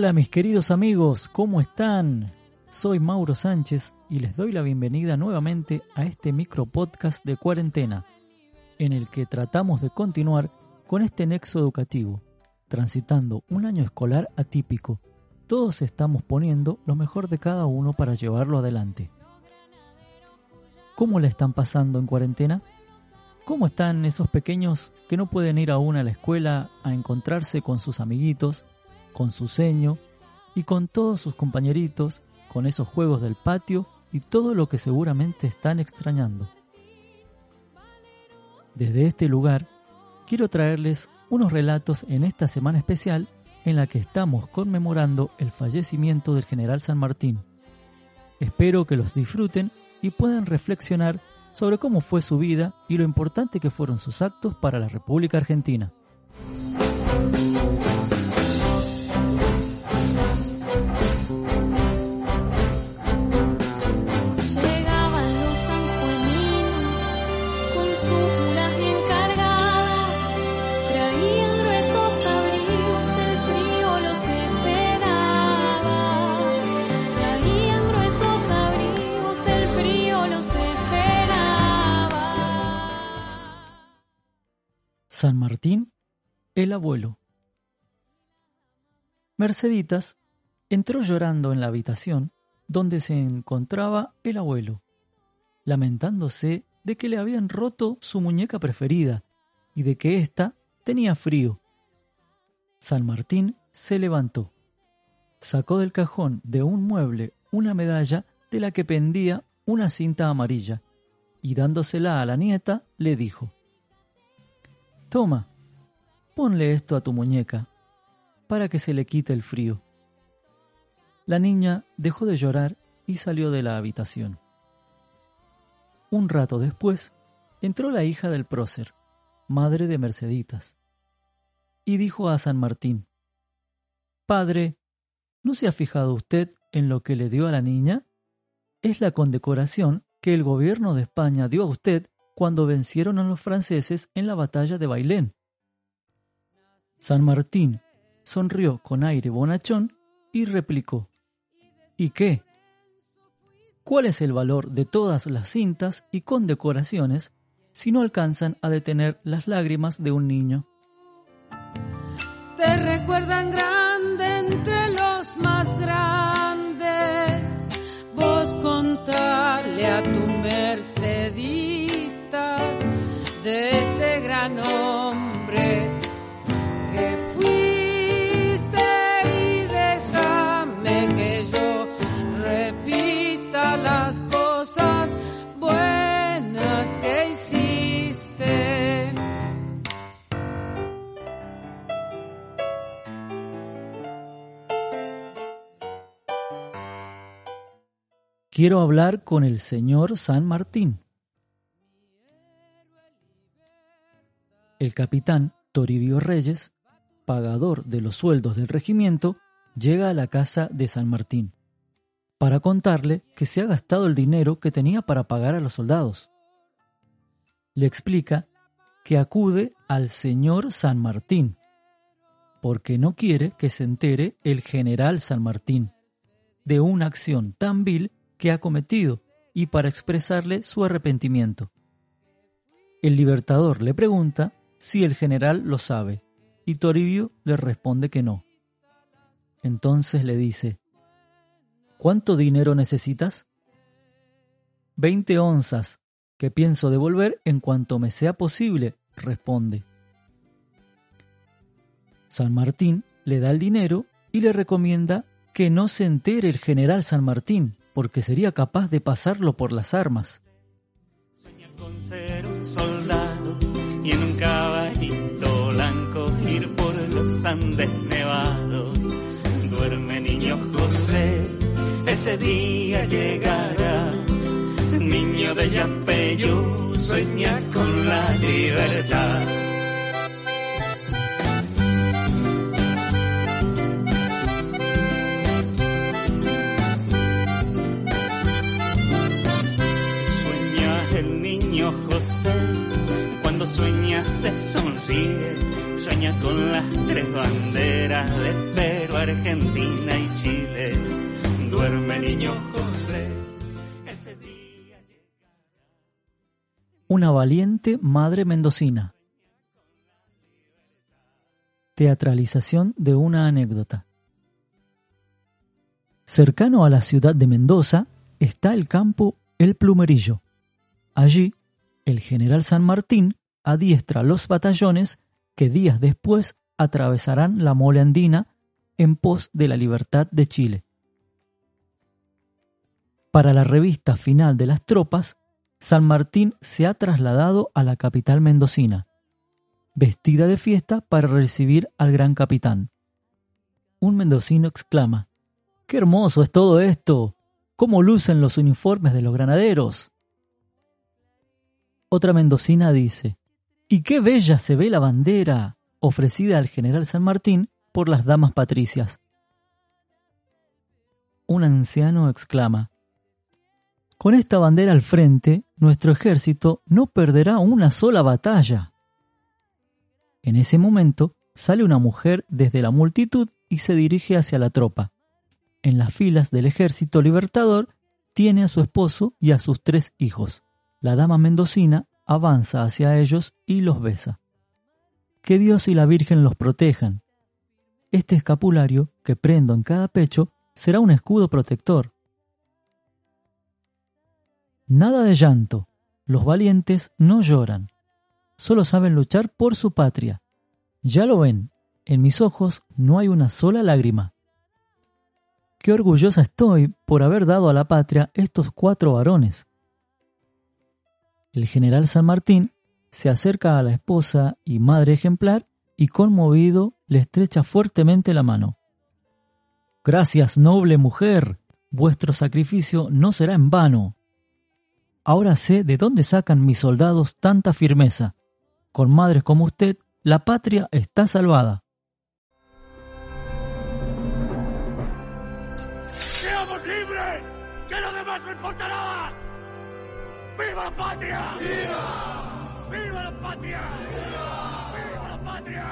Hola mis queridos amigos, ¿cómo están? Soy Mauro Sánchez y les doy la bienvenida nuevamente a este micro podcast de cuarentena, en el que tratamos de continuar con este nexo educativo, transitando un año escolar atípico. Todos estamos poniendo lo mejor de cada uno para llevarlo adelante. ¿Cómo le están pasando en cuarentena? ¿Cómo están esos pequeños que no pueden ir aún a la escuela a encontrarse con sus amiguitos, con su seño y con todos sus compañeritos, con esos juegos del patio y todo lo que seguramente están extrañando? Desde este lugar, quiero traerles unos relatos en esta semana especial en la que estamos conmemorando el fallecimiento del general San Martín. Espero que los disfruten y puedan reflexionar sobre cómo fue su vida y lo importante que fueron sus actos para la República Argentina. San Martín, el abuelo. Merceditas entró llorando en la habitación donde se encontraba el abuelo, lamentándose de que le habían roto su muñeca preferida y de que ésta tenía frío. San Martín se levantó, sacó del cajón de un mueble una medalla de la que pendía una cinta amarilla y dándosela a la nieta le dijo, Toma, ponle esto a tu muñeca, para que se le quite el frío. La niña dejó de llorar y salió de la habitación. Un rato después, entró la hija del prócer, madre de Merceditas, y dijo a San Martín, Padre, ¿no se ha fijado usted en lo que le dio a la niña? Es la condecoración que el gobierno de España dio a usted cuando vencieron a los franceses en la batalla de Bailén. San Martín sonrió con aire bonachón y replicó, ¿Y qué? ¿Cuál es el valor de todas las cintas y condecoraciones si no alcanzan a detener las lágrimas de un niño? te recuerdan grande entre los más grandes. Vos contarle a tu Merceditas de ese gran hombre que fuiste y déjame que yo repita las cosas buenas que hiciste. Quiero hablar con el señor San Martín. El capitán Toribio Reyes, pagador de los sueldos del regimiento, llega a la casa de San Martín para contarle que se ha gastado el dinero que tenía para pagar a los soldados. Le explica que acude al señor San Martín, porque no quiere que se entere el general San Martín de una acción tan vil que ha cometido y para expresarle su arrepentimiento. El libertador le pregunta si el general lo sabe y Toribio le responde que no. Entonces le dice, ¿Cuánto dinero necesitas? Veinte onzas, que pienso devolver en cuanto me sea posible, responde. San Martín le da el dinero y le recomienda que no se entere el general San Martín, porque sería capaz de pasarlo por las armas. Sueña con ser un soldado y en caballito blanco ir por los Andes nevados. Duerme niño José, ese día llegará. Niño de Yapeyú, sueña con la libertad. Sueña con las tres banderas de Perú Argentina y Chile. Duerme niño José, ese día Una valiente madre mendocina. Teatralización de una anécdota. Cercano a la ciudad de Mendoza está el campo El Plumerillo. Allí, el general San Martín adiestra los batallones que días después atravesarán la mole andina en pos de la libertad de Chile. Para la revista final de las tropas, San Martín se ha trasladado a la capital mendocina, vestida de fiesta para recibir al gran capitán. Un mendocino exclama, ¡Qué hermoso es todo esto! ¿Cómo lucen los uniformes de los granaderos? Otra mendocina dice, y qué bella se ve la bandera ofrecida al general San Martín por las damas patricias. Un anciano exclama, Con esta bandera al frente, nuestro ejército no perderá una sola batalla. En ese momento sale una mujer desde la multitud y se dirige hacia la tropa. En las filas del ejército libertador tiene a su esposo y a sus tres hijos la dama mendocina avanza hacia ellos y los besa. Que Dios y la Virgen los protejan. Este escapulario que prendo en cada pecho será un escudo protector. Nada de llanto. Los valientes no lloran. Solo saben luchar por su patria. Ya lo ven, en mis ojos no hay una sola lágrima. Qué orgullosa estoy por haber dado a la patria estos cuatro varones. El general San Martín se acerca a la esposa y madre ejemplar y conmovido le estrecha fuertemente la mano. Gracias, noble mujer, vuestro sacrificio no será en vano. Ahora sé de dónde sacan mis soldados tanta firmeza. Con madres como usted, la patria está salvada. ¡Viva la patria! ¡Viva! ¡Viva la patria! ¡Viva! ¡Viva la patria!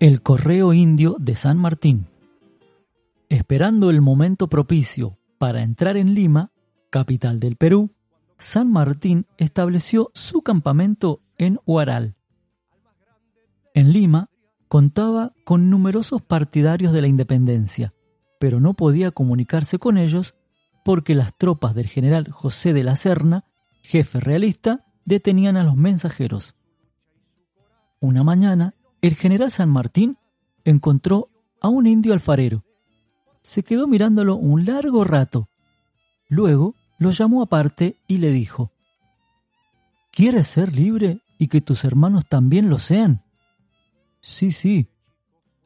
El correo indio de San Martín. Esperando el momento propicio para entrar en Lima, capital del Perú, San Martín estableció su campamento en Huaral. En Lima contaba con numerosos partidarios de la independencia, pero no podía comunicarse con ellos porque las tropas del general José de la Serna, jefe realista, detenían a los mensajeros. Una mañana, el general San Martín encontró a un indio alfarero. Se quedó mirándolo un largo rato. Luego lo llamó aparte y le dijo, ¿Quieres ser libre y que tus hermanos también lo sean? Sí, sí.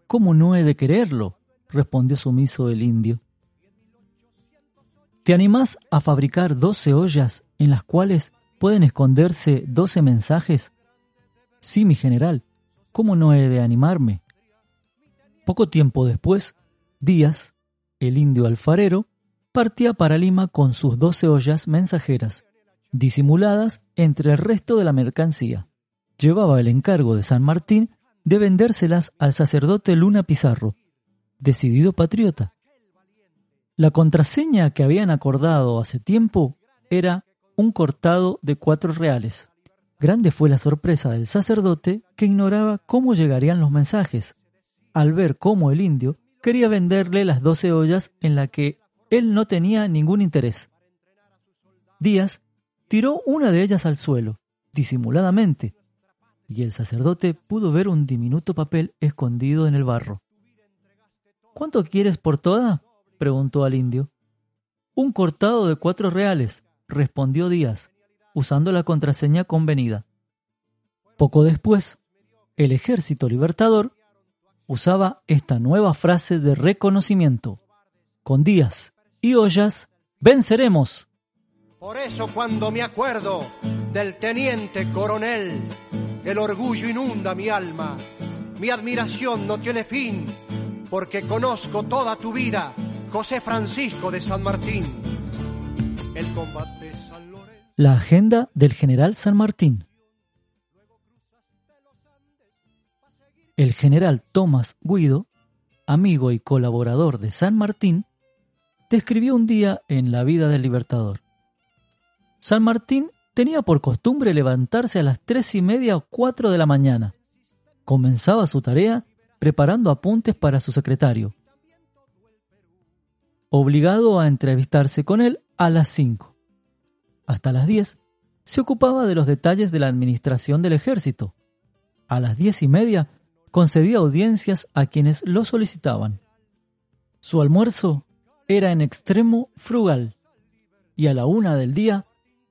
¿Cómo no he de quererlo? respondió sumiso el indio. ¿Te animás a fabricar doce ollas en las cuales pueden esconderse doce mensajes? Sí, mi general. ¿Cómo no he de animarme? Poco tiempo después, Díaz, el indio alfarero, partía para Lima con sus doce ollas mensajeras, disimuladas entre el resto de la mercancía. Llevaba el encargo de San Martín de vendérselas al sacerdote Luna Pizarro, decidido patriota. La contraseña que habían acordado hace tiempo era un cortado de cuatro reales. Grande fue la sorpresa del sacerdote que ignoraba cómo llegarían los mensajes, al ver cómo el indio quería venderle las doce ollas en la que él no tenía ningún interés. Díaz tiró una de ellas al suelo, disimuladamente, y el sacerdote pudo ver un diminuto papel escondido en el barro. ¿Cuánto quieres por toda? preguntó al indio. Un cortado de cuatro reales, respondió Díaz, usando la contraseña convenida. Poco después, el ejército libertador usaba esta nueva frase de reconocimiento. Con Díaz y ollas, venceremos. Por eso cuando me acuerdo del teniente coronel. El orgullo inunda mi alma, mi admiración no tiene fin, porque conozco toda tu vida, José Francisco de San Martín. El combate San Lorenzo... La agenda del general San Martín. El general Tomás Guido, amigo y colaborador de San Martín, describió un día en la vida del libertador. San Martín tenía por costumbre levantarse a las tres y media o cuatro de la mañana. Comenzaba su tarea preparando apuntes para su secretario, obligado a entrevistarse con él a las cinco. Hasta las diez se ocupaba de los detalles de la administración del ejército. A las diez y media concedía audiencias a quienes lo solicitaban. Su almuerzo era en extremo frugal y a la una del día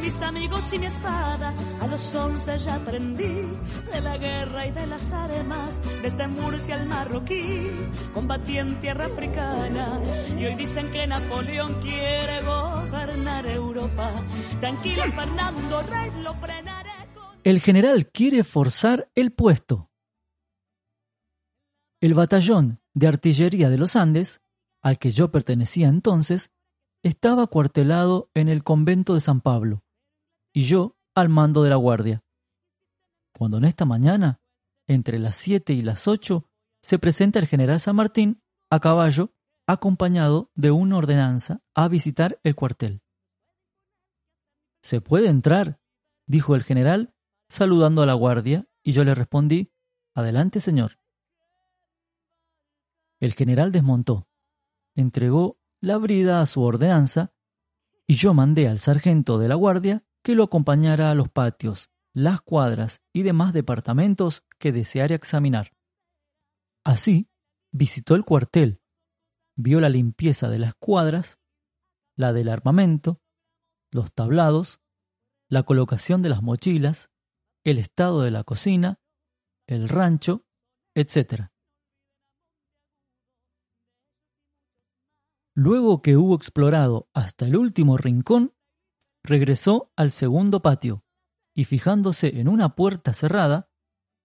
mis amigos y mi espada. A los once ya aprendí de la guerra y de las armas. Desde Murcia al Marroquí, combatí en tierra africana. Y hoy dicen que Napoleón quiere gobernar Europa. Tranquilo, Fernando Rey, lo frenaré con... El general quiere forzar el puesto. El batallón de artillería de los Andes, al que yo pertenecía entonces, estaba cuartelado en el convento de San Pablo, y yo al mando de la guardia. Cuando en esta mañana, entre las siete y las ocho, se presenta el general San Martín a caballo, acompañado de una ordenanza, a visitar el cuartel. ¿Se puede entrar? dijo el general, saludando a la guardia, y yo le respondí, Adelante, señor. El general desmontó, entregó la brida a su ordenanza, y yo mandé al sargento de la guardia que lo acompañara a los patios, las cuadras y demás departamentos que deseara examinar. Así, visitó el cuartel, vio la limpieza de las cuadras, la del armamento, los tablados, la colocación de las mochilas, el estado de la cocina, el rancho, etc. Luego que hubo explorado hasta el último rincón, regresó al segundo patio y fijándose en una puerta cerrada,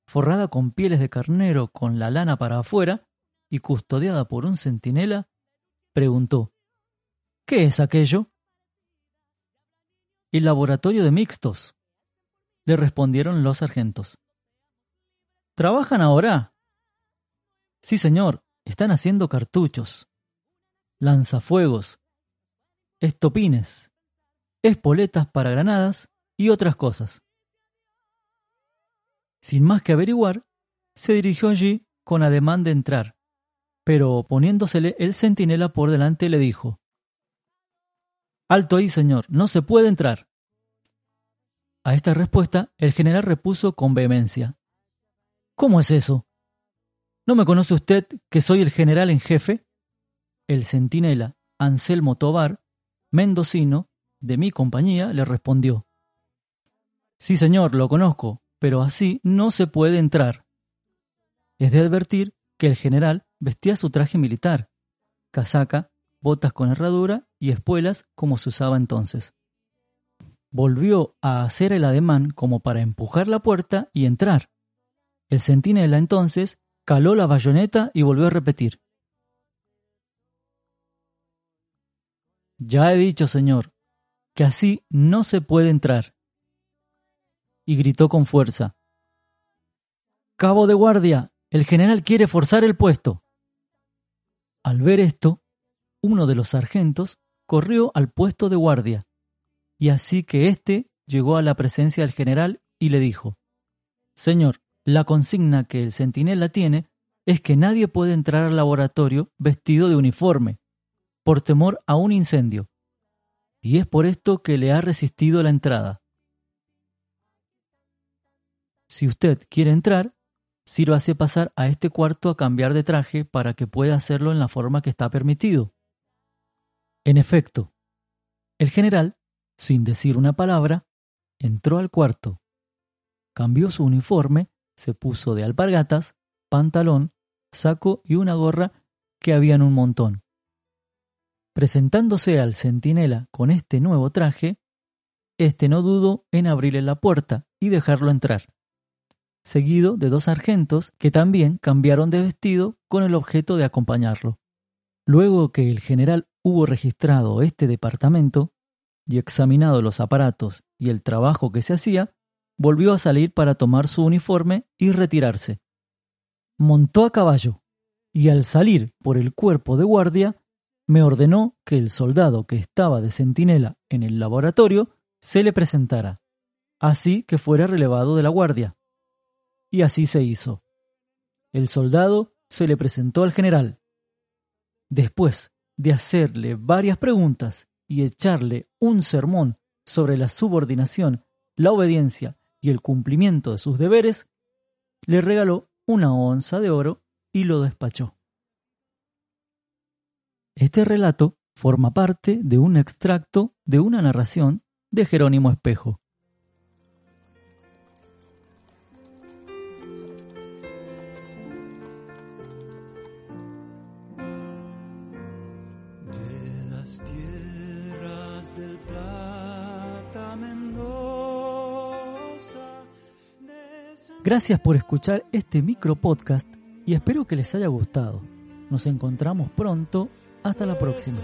forrada con pieles de carnero con la lana para afuera y custodiada por un centinela, preguntó ¿Qué es aquello? El laboratorio de mixtos, le respondieron los sargentos. ¿Trabajan ahora? Sí, señor, están haciendo cartuchos, lanzafuegos, estopines, espoletas para granadas y otras cosas. Sin más que averiguar, se dirigió allí con ademán de entrar, pero poniéndosele el centinela por delante le dijo Alto ahí, señor, no se puede entrar. A esta respuesta el general repuso con vehemencia ¿Cómo es eso? ¿No me conoce usted que soy el general en jefe? El centinela Anselmo Tobar, mendocino, de mi compañía, le respondió Sí, señor, lo conozco, pero así no se puede entrar. Es de advertir que el general vestía su traje militar, casaca, botas con herradura y espuelas como se usaba entonces. Volvió a hacer el ademán como para empujar la puerta y entrar. El centinela entonces caló la bayoneta y volvió a repetir. Ya he dicho, señor, que así no se puede entrar. Y gritó con fuerza. Cabo de guardia, el general quiere forzar el puesto. Al ver esto, uno de los sargentos corrió al puesto de guardia, y así que éste llegó a la presencia del general y le dijo Señor, la consigna que el centinela tiene es que nadie puede entrar al laboratorio vestido de uniforme, por temor a un incendio, y es por esto que le ha resistido la entrada. Si usted quiere entrar, sírvase pasar a este cuarto a cambiar de traje para que pueda hacerlo en la forma que está permitido. En efecto, el general, sin decir una palabra, entró al cuarto, cambió su uniforme, se puso de alpargatas, pantalón, saco y una gorra que habían un montón. Presentándose al centinela con este nuevo traje, este no dudó en abrirle la puerta y dejarlo entrar, seguido de dos sargentos que también cambiaron de vestido con el objeto de acompañarlo. Luego que el general hubo registrado este departamento y examinado los aparatos y el trabajo que se hacía, volvió a salir para tomar su uniforme y retirarse. Montó a caballo y al salir por el cuerpo de guardia, me ordenó que el soldado que estaba de centinela en el laboratorio se le presentara, así que fuera relevado de la guardia. Y así se hizo. El soldado se le presentó al general. Después de hacerle varias preguntas y echarle un sermón sobre la subordinación, la obediencia y el cumplimiento de sus deberes, le regaló una onza de oro y lo despachó. Este relato forma parte de un extracto de una narración de Jerónimo Espejo. Gracias por escuchar este micro podcast y espero que les haya gustado. Nos encontramos pronto. Hasta la próxima.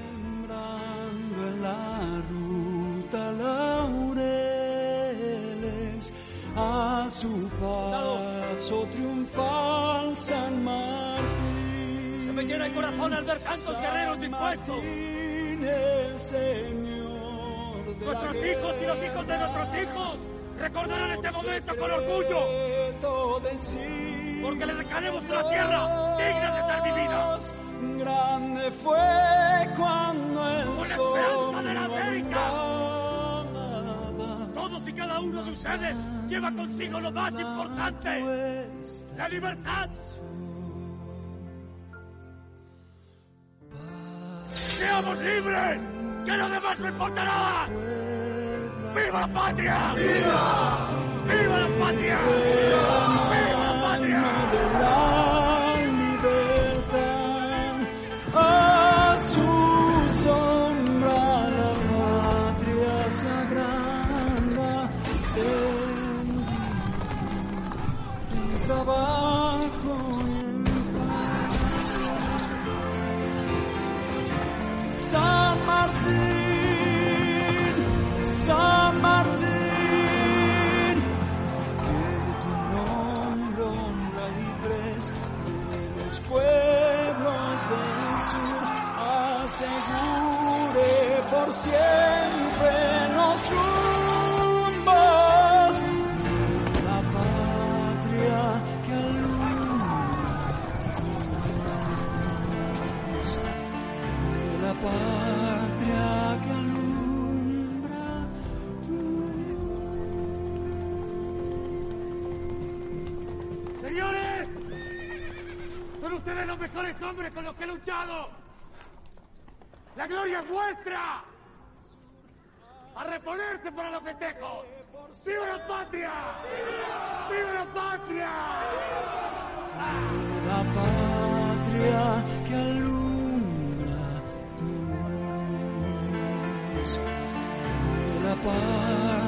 A su paso triunfal San Martín. Se me llena el corazón al ver tantos guerreros dispuestos. Martín, el Señor de la Nuestros hijos y los hijos de nuestros hijos recordarán este momento con orgullo, porque le dejaremos una tierra digna de ser vivida. Grande fue cuando el Una sol esperanza de la América. Todos y cada uno de ustedes lleva consigo lo más importante, la libertad. ¡Seamos libres! ¡Que lo demás no importa nada! ¡Viva la patria! ¡Viva! ¡Viva la patria! ¡Viva la patria! la por siempre los rumbos de la patria que alumbra la patria que alumbra ¡Señores! ¡Son ustedes los mejores hombres con los que he luchado! ¡La gloria es vuestra! ¡A reponerse para los festejos! ¡Viva la patria! ¡Viva la patria! de la patria que alumbra tu luz de la patria